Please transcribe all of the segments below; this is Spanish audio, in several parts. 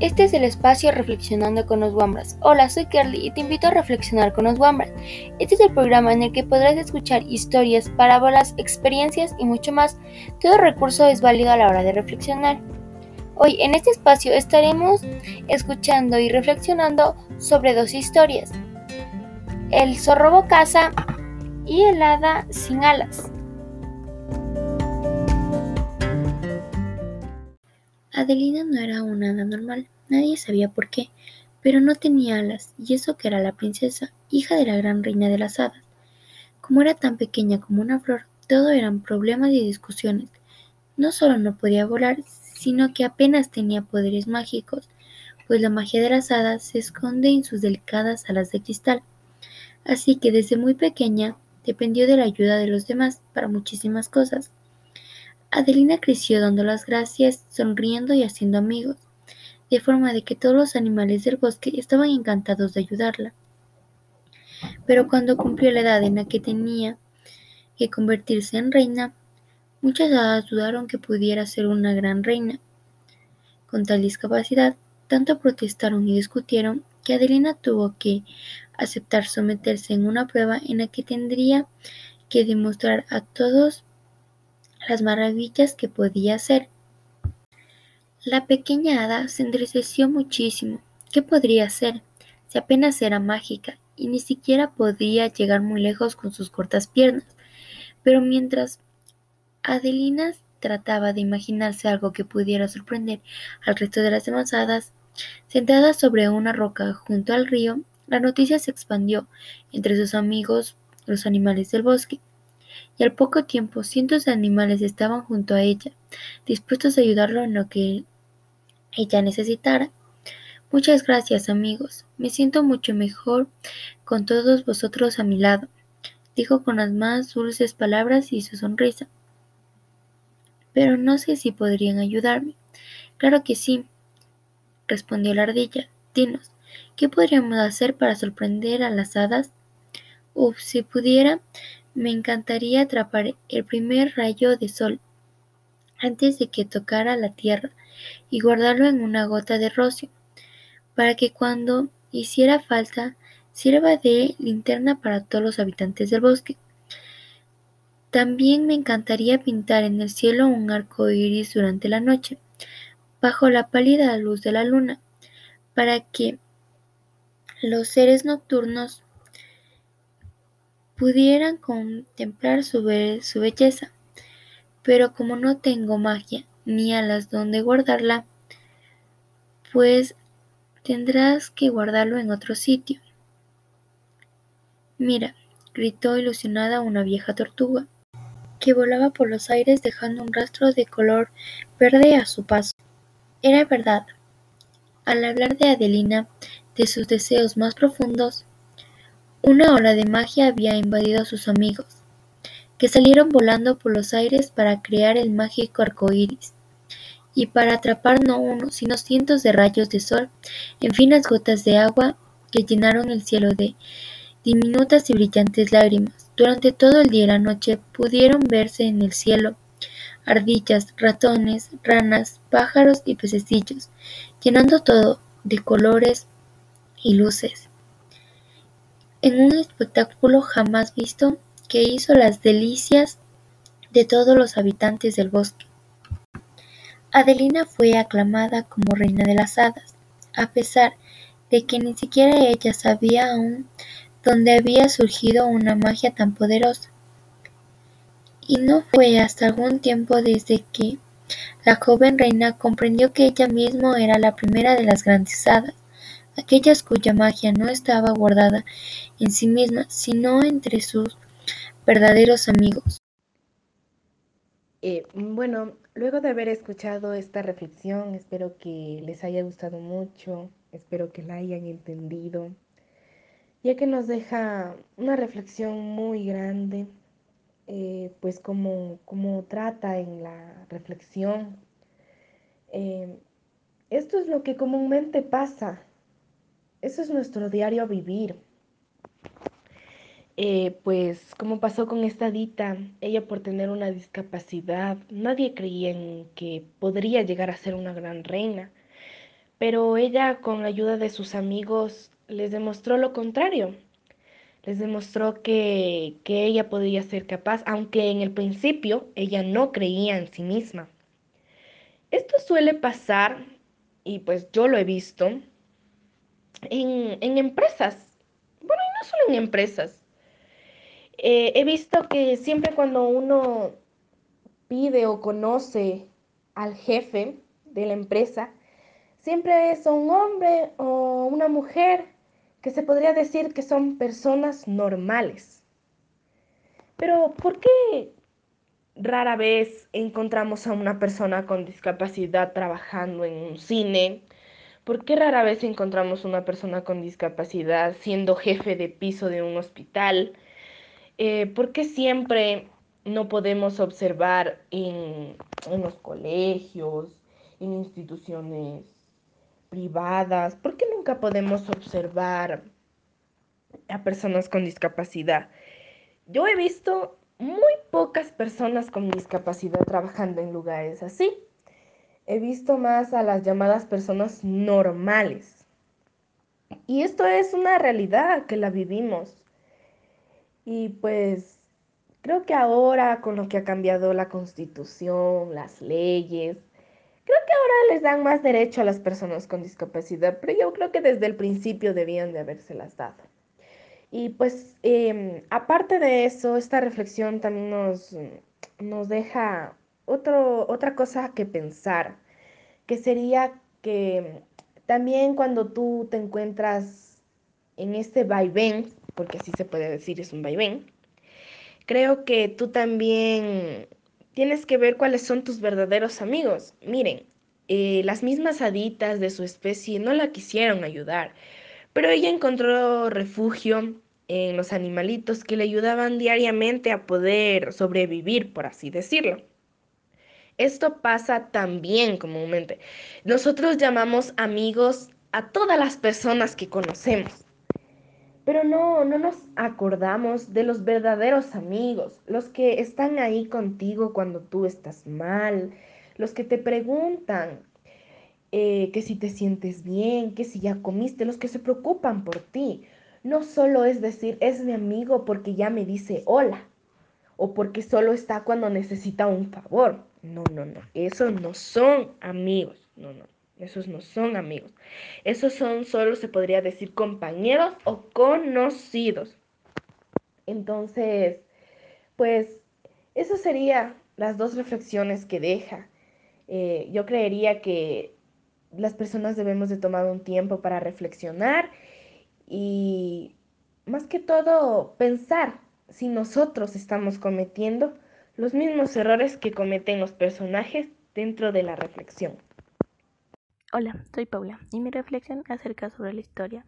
Este es el espacio Reflexionando con los Wambras. Hola, soy Kerly y te invito a reflexionar con los Wambras. Este es el programa en el que podrás escuchar historias, parábolas, experiencias y mucho más. Todo recurso es válido a la hora de reflexionar. Hoy en este espacio estaremos escuchando y reflexionando sobre dos historias. El zorro casa y el hada sin alas. Adelina no era una hada normal, nadie sabía por qué, pero no tenía alas, y eso que era la princesa, hija de la gran reina de las hadas. Como era tan pequeña como una flor, todo eran problemas y discusiones. No solo no podía volar, sino que apenas tenía poderes mágicos, pues la magia de las hadas se esconde en sus delicadas alas de cristal. Así que desde muy pequeña dependió de la ayuda de los demás para muchísimas cosas. Adelina creció dando las gracias, sonriendo y haciendo amigos, de forma de que todos los animales del bosque estaban encantados de ayudarla. Pero cuando cumplió la edad en la que tenía que convertirse en reina, muchas hadas dudaron que pudiera ser una gran reina. Con tal discapacidad, tanto protestaron y discutieron que Adelina tuvo que aceptar someterse en una prueba en la que tendría que demostrar a todos las maravillas que podía hacer. La pequeña hada se entristeció muchísimo. ¿Qué podría hacer? Si apenas era mágica y ni siquiera podía llegar muy lejos con sus cortas piernas. Pero mientras Adelina trataba de imaginarse algo que pudiera sorprender al resto de las demás hadas, sentada sobre una roca junto al río, la noticia se expandió entre sus amigos, los animales del bosque y al poco tiempo cientos de animales estaban junto a ella, dispuestos a ayudarlo en lo que ella necesitara. Muchas gracias, amigos. Me siento mucho mejor con todos vosotros a mi lado, dijo con las más dulces palabras y su sonrisa. Pero no sé si podrían ayudarme. Claro que sí, respondió la ardilla. Dinos, ¿qué podríamos hacer para sorprender a las hadas? Uf, si pudiera, me encantaría atrapar el primer rayo de sol antes de que tocara la tierra y guardarlo en una gota de rocio, para que cuando hiciera falta sirva de linterna para todos los habitantes del bosque. También me encantaría pintar en el cielo un arco iris durante la noche, bajo la pálida luz de la luna, para que los seres nocturnos pudieran contemplar su, belleza. Pero como no tengo magia ni alas donde guardarla, pues tendrás que guardarlo en otro sitio. Mira, gritó ilusionada una vieja tortuga, que volaba por los aires dejando un rastro de color verde a su paso. Era verdad. Al hablar de Adelina, de sus deseos más profundos, una ola de magia había invadido a sus amigos, que salieron volando por los aires para crear el mágico arco iris, y para atrapar no uno, sino cientos de rayos de sol en finas gotas de agua que llenaron el cielo de diminutas y brillantes lágrimas. Durante todo el día y la noche pudieron verse en el cielo ardillas, ratones, ranas, pájaros y pececillos, llenando todo de colores y luces en un espectáculo jamás visto que hizo las delicias de todos los habitantes del bosque. Adelina fue aclamada como reina de las hadas, a pesar de que ni siquiera ella sabía aún dónde había surgido una magia tan poderosa. Y no fue hasta algún tiempo desde que la joven reina comprendió que ella misma era la primera de las grandes hadas, aquellas cuya magia no estaba guardada en sí misma, sino entre sus verdaderos amigos. Eh, bueno, luego de haber escuchado esta reflexión, espero que les haya gustado mucho, espero que la hayan entendido, ya que nos deja una reflexión muy grande, eh, pues como, como trata en la reflexión. Eh, esto es lo que comúnmente pasa eso es nuestro diario vivir. Eh, pues como pasó con esta Dita, ella por tener una discapacidad, nadie creía en que podría llegar a ser una gran reina, Pero ella, con la ayuda de sus amigos, les demostró lo contrario. Les demostró que, que ella podía ser capaz, aunque en el principio ella no creía en sí misma. Esto suele pasar, y pues yo lo he visto, en, en empresas. Bueno, y no solo en empresas. Eh, he visto que siempre cuando uno pide o conoce al jefe de la empresa, siempre es un hombre o una mujer que se podría decir que son personas normales. Pero ¿por qué rara vez encontramos a una persona con discapacidad trabajando en un cine? ¿Por qué rara vez encontramos una persona con discapacidad siendo jefe de piso de un hospital? Eh, ¿Por qué siempre no podemos observar en, los colegios, en instituciones privadas? ¿Por qué nunca podemos observar a personas con discapacidad? Yo he visto muy pocas personas con discapacidad trabajando en lugares así. He visto más a las llamadas personas normales. Y esto es una realidad que la vivimos. Y pues creo que ahora con lo que ha cambiado la constitución, las leyes, creo que ahora les dan más derecho a las personas con discapacidad, pero yo creo que desde el principio debían de habérselas dado. Y pues em, aparte de eso, esta reflexión también nos, nos deja otro, otra cosa que pensar, que sería que también cuando tú te encuentras en este vaivén, porque así se puede decir, es un vaivén, creo que tú también tienes que ver cuáles son tus verdaderos amigos. Miren, eh, las mismas haditas de su especie no la quisieron ayudar, pero ella encontró refugio en los animalitos que le ayudaban diariamente a poder sobrevivir, por así decirlo. Esto pasa también comúnmente. Nosotros llamamos amigos a todas las personas que conocemos, pero no, no nos acordamos de los verdaderos amigos, los que están ahí contigo cuando tú estás mal, los que te preguntan eh, que si te sientes bien, que si ya comiste, los que se preocupan por ti. No solo es decir, es mi amigo porque ya me dice hola o porque solo está cuando necesita un favor. No, no, no. Esos no son amigos. No, no. Esos no son amigos. Esos son solo, se podría decir, compañeros o conocidos. Entonces, pues, eso sería las dos reflexiones que deja. Eh, yo creería que las personas debemos de tomar un tiempo para reflexionar y más que todo pensar si nosotros estamos cometiendo los mismos errores que cometen los personajes dentro de la reflexión. Hola, soy Paula y mi reflexión acerca sobre la historia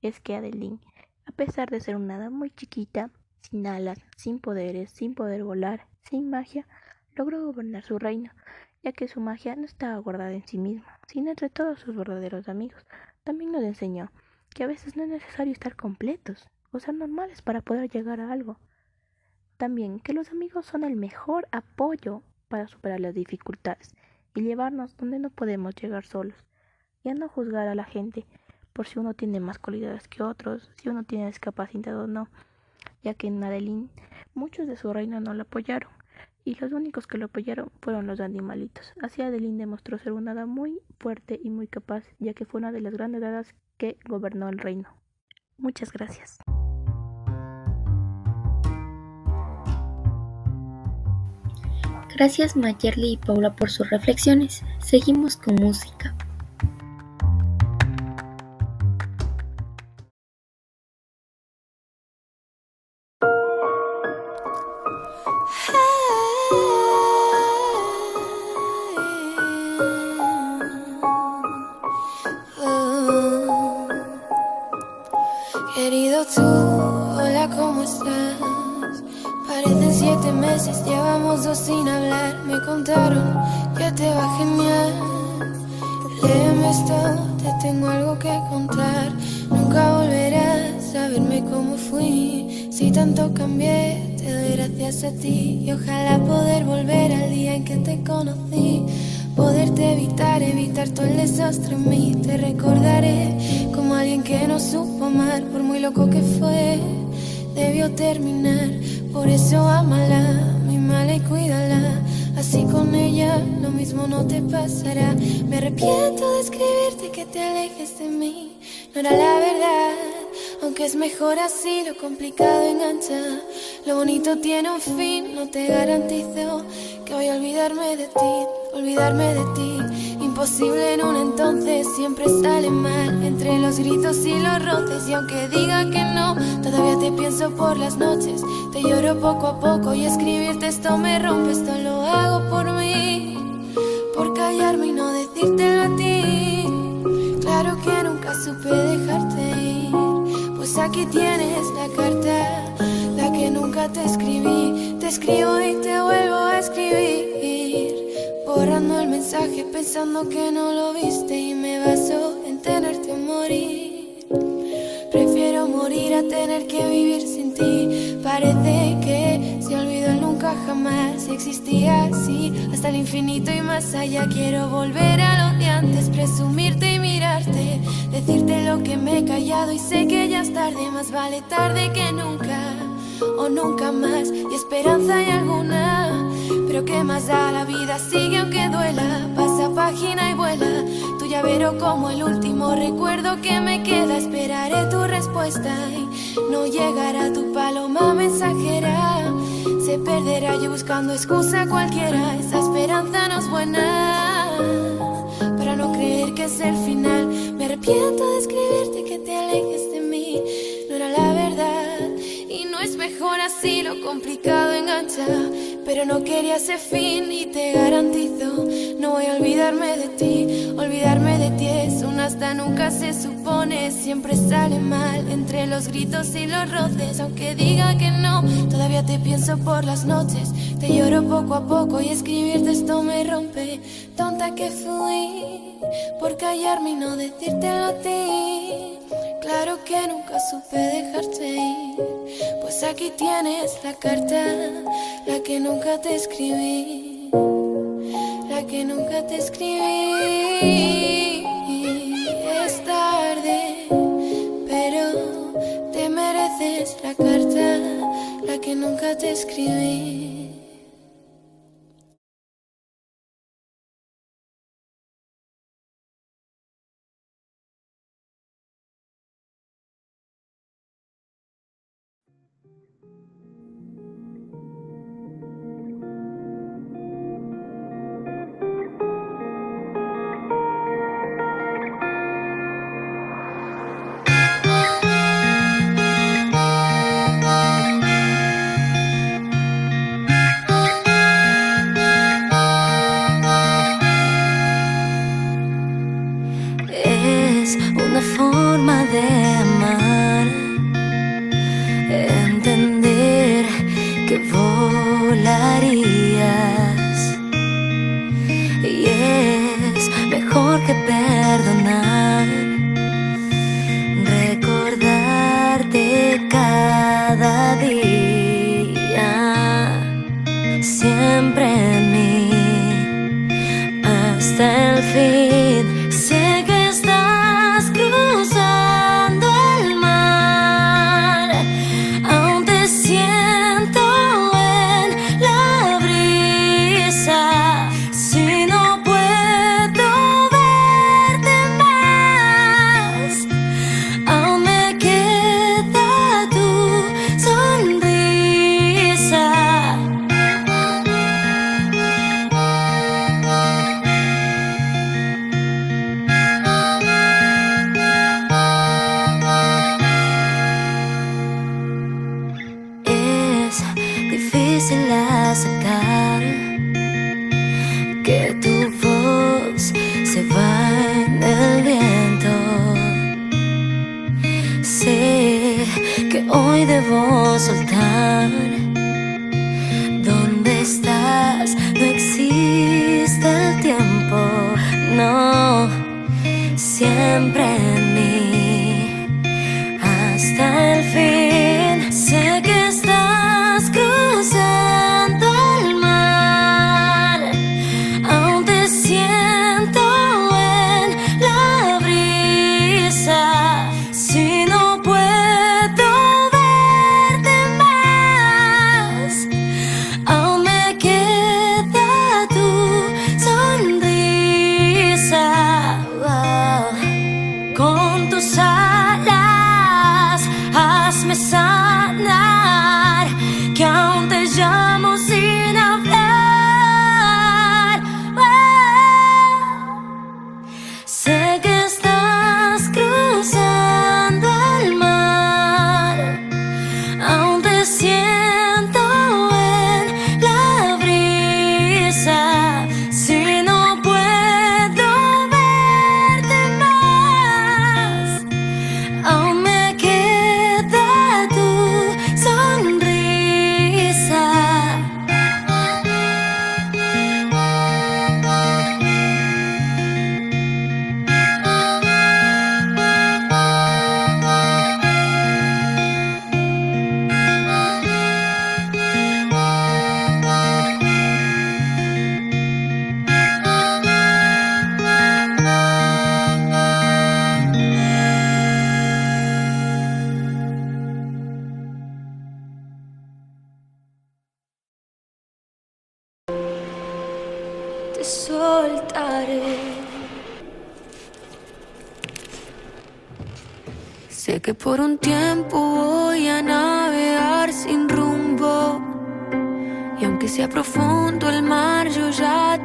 es que Adeline, a pesar de ser una hada muy chiquita, sin alas, sin poderes, sin poder volar, sin magia, logró gobernar su reino, ya que su magia no estaba guardada en sí misma, sino entre todos sus verdaderos amigos. También nos enseñó que a veces no es necesario estar completos o ser normales para poder llegar a algo. También que los amigos son el mejor apoyo para superar las dificultades y llevarnos donde no podemos llegar solos. Y a no juzgar a la gente por si uno tiene más cualidades que otros, si uno tiene discapacidad o no, ya que en Adeline muchos de su reino no lo apoyaron y los únicos que lo apoyaron fueron los animalitos. Así Adeline demostró ser una hada muy fuerte y muy capaz, ya que fue una de las grandes hadas que gobernó el reino. Muchas gracias. Gracias Mayerly y Paula por sus reflexiones. Seguimos con música. Dos sin hablar. Me contaron que te va genial. Léeme esto, te tengo algo que contar. Nunca volverás a verme como fui. Si tanto cambié, te doy gracias a ti. Y ojalá poder volver al día en que te conocí. Poder te evitar, evitar todo el desastre en mí. Te recordaré como alguien que no supo amar, por muy loco que fue, debió terminar. Por eso amala, y cuídala. Así con ella lo mismo no te pasará. Me arrepiento de escribirte que te alejes de mí. No era la verdad, aunque es mejor así, lo complicado engancha. Lo bonito tiene un fin, no te garantizo que voy a olvidarme de ti, olvidarme de ti. Imposible en un entonces, siempre sale mal entre los gritos y los roces. Y aunque diga que no, todavía te pienso por las noches. Te lloro poco a poco y escribirte esto me rompe, esto lo hago por mí, por callarme y no decírtelo a ti. Claro que nunca supe dejarte ir, pues aquí tienes la carta que nunca te escribí. Te escribo y te vuelvo a escribir. Mensaje pensando que no lo viste y me baso en tenerte morir. Prefiero morir a tener que vivir sin ti. Parece que se olvidó nunca jamás. Existía así hasta el infinito y más allá. Quiero volver a lo de antes, presumirte y mirarte. Decirte lo que me he callado y sé que ya es tarde. Más vale tarde que nunca o nunca más y esperanza hay alguna. Pero qué más da la vida, sigue aunque duela, pasa página y vuela. Tu llavero como el último recuerdo que me queda, esperaré tu respuesta y no llegará tu paloma mensajera. Se perderá yo buscando excusa cualquiera, esa esperanza no es buena. Para no creer que es el final, me arrepiento de escribirte que te alejes de mí, no era la verdad no es mejor así, lo complicado engancha. Pero no quería ese fin y te garantizo, no voy a olvidarme de ti. Olvidarme de ti es un hasta nunca se supone, siempre sale mal entre los gritos y los roces. Aunque diga que no, todavía te pienso por las noches. Te lloro poco a poco y escribirte esto me rompe. Tonta que fui por callarme y no decírtelo a ti. Claro que nunca supe pues aquí tienes la carta, la que nunca te escribí, la que nunca te escribí. Es tarde, pero te mereces la carta, la que nunca te escribí. hoy debo soltar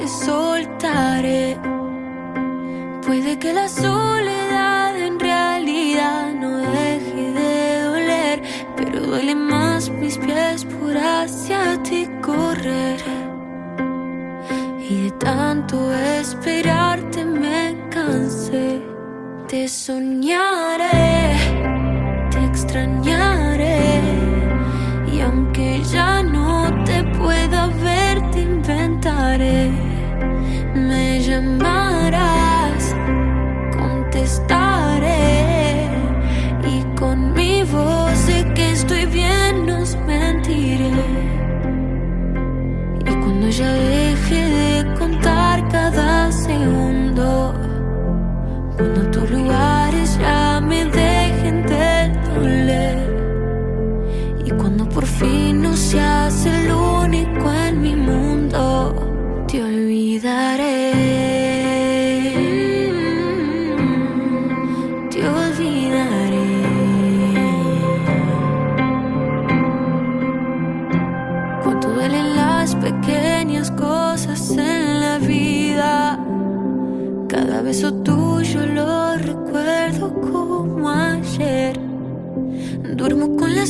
te soltaré. Puede que la soledad en realidad no deje de doler, pero duele más mis pies por hacia ti correr. Y de tanto esperarte me cansé. Te soñaré, te extrañaré. Y aunque ya no te pueda ver, te inventaré. Llamarás, contestaré. Y con mi voz sé que estoy bien, nos mentiré. Y cuando ya deje de contar cada segundo, cuando tus lugares ya me dejen de doler, y cuando por fin no seas el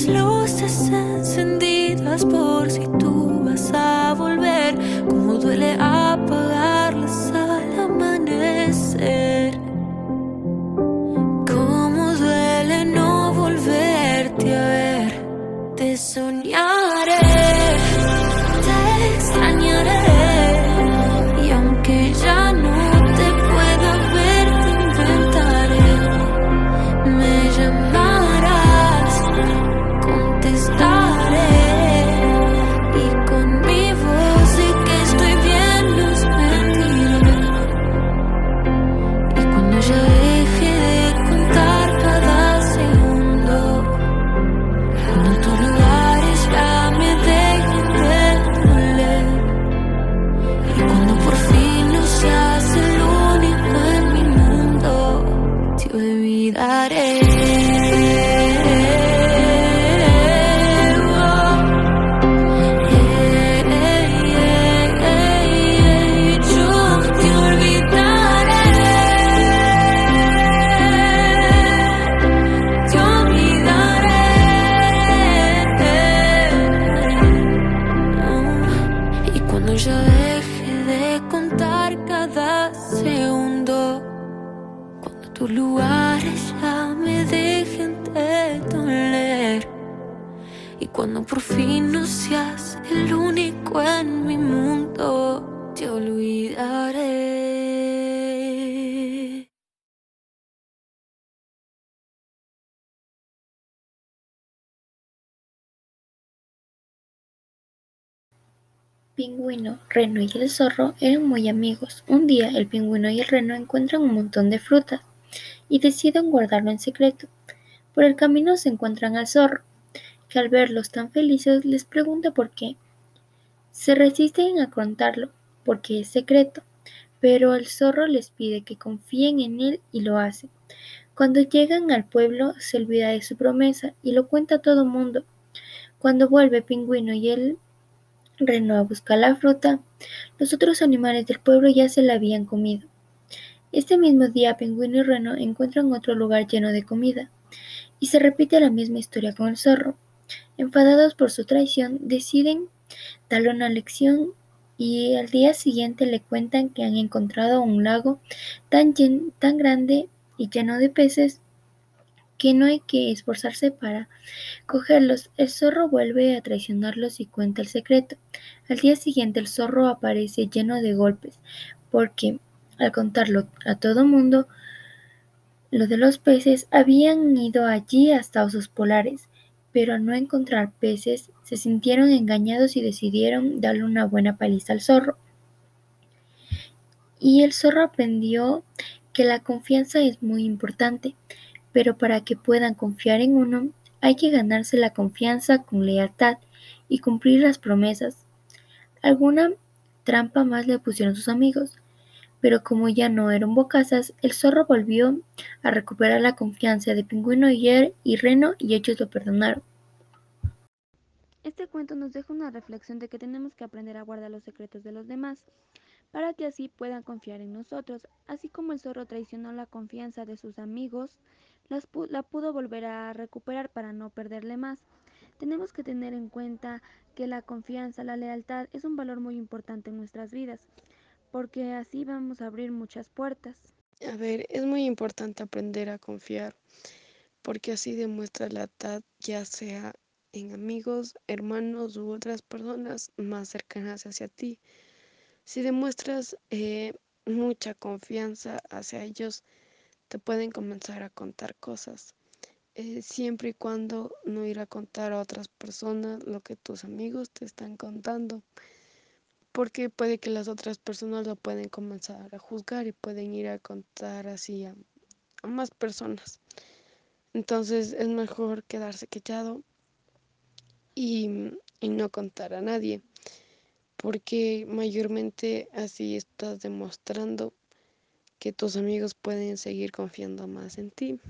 luces encendidas por si tú cuando por fin no seas el único en mi mundo, te olvidaré. Pingüino, Reno y el zorro eran muy amigos. Un día el pingüino y el reno encuentran un montón de frutas y deciden guardarlo en secreto. Por el camino se encuentran al zorro, que al verlos tan felices les pregunta por qué. Se resisten a contarlo, porque es secreto, pero el zorro les pide que confíen en él y lo hacen. Cuando llegan al pueblo se olvida de su promesa y lo cuenta a todo mundo. Cuando vuelve Pingüino y el Reno a buscar la fruta, los otros animales del pueblo ya se la habían comido. Este mismo día Pingüino y Reno encuentran otro lugar lleno de comida, y se repite la misma historia con el zorro. Enfadados por su traición, deciden darle una lección y al día siguiente le cuentan que han encontrado un lago tan, tan grande y lleno de peces que no hay que esforzarse para cogerlos. El zorro vuelve a traicionarlos y cuenta el secreto. Al día siguiente el zorro aparece lleno de golpes, porque al contarlo a todo mundo, lo de los peces habían ido allí hasta osos polares, pero al no encontrar peces se sintieron engañados y decidieron darle una buena paliza al zorro. Y el zorro aprendió que la confianza es muy importante, pero para que puedan confiar en uno hay que ganarse la confianza con lealtad y cumplir las promesas. Alguna trampa más le pusieron sus amigos. Pero como ya no eran bocazas, el zorro volvió a recuperar la confianza de Pingüino y, y Reno y ellos lo perdonaron. Este cuento nos deja una reflexión de que tenemos que aprender a guardar los secretos de los demás, para que así puedan confiar en nosotros. Así como el zorro traicionó la confianza de sus amigos, la pudo volver a recuperar para no perderle más. Tenemos que tener en cuenta que la confianza, la lealtad es un valor muy importante en nuestras vidas porque así vamos a abrir muchas puertas. A ver, es muy importante aprender a confiar, porque así demuestra la lealtad ya sea en amigos, hermanos u otras personas más cercanas hacia ti. Si demuestras eh, mucha confianza hacia ellos, te pueden comenzar a contar cosas. Eh, siempre y cuando no ir a contar a otras personas lo que tus amigos te están contando porque puede que las otras personas lo pueden comenzar a juzgar y pueden ir a contar así a, más personas. Entonces es mejor quedarse callado y, y no contar a nadie, porque mayormente así estás demostrando que tus amigos pueden seguir confiando más en ti.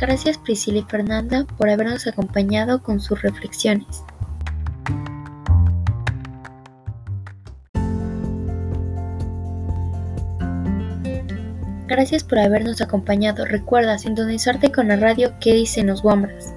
Gracias Priscila y Fernanda por habernos acompañado con sus reflexiones. Gracias por habernos acompañado. Recuerda sintonizarte con la radio que dicen los Wambras.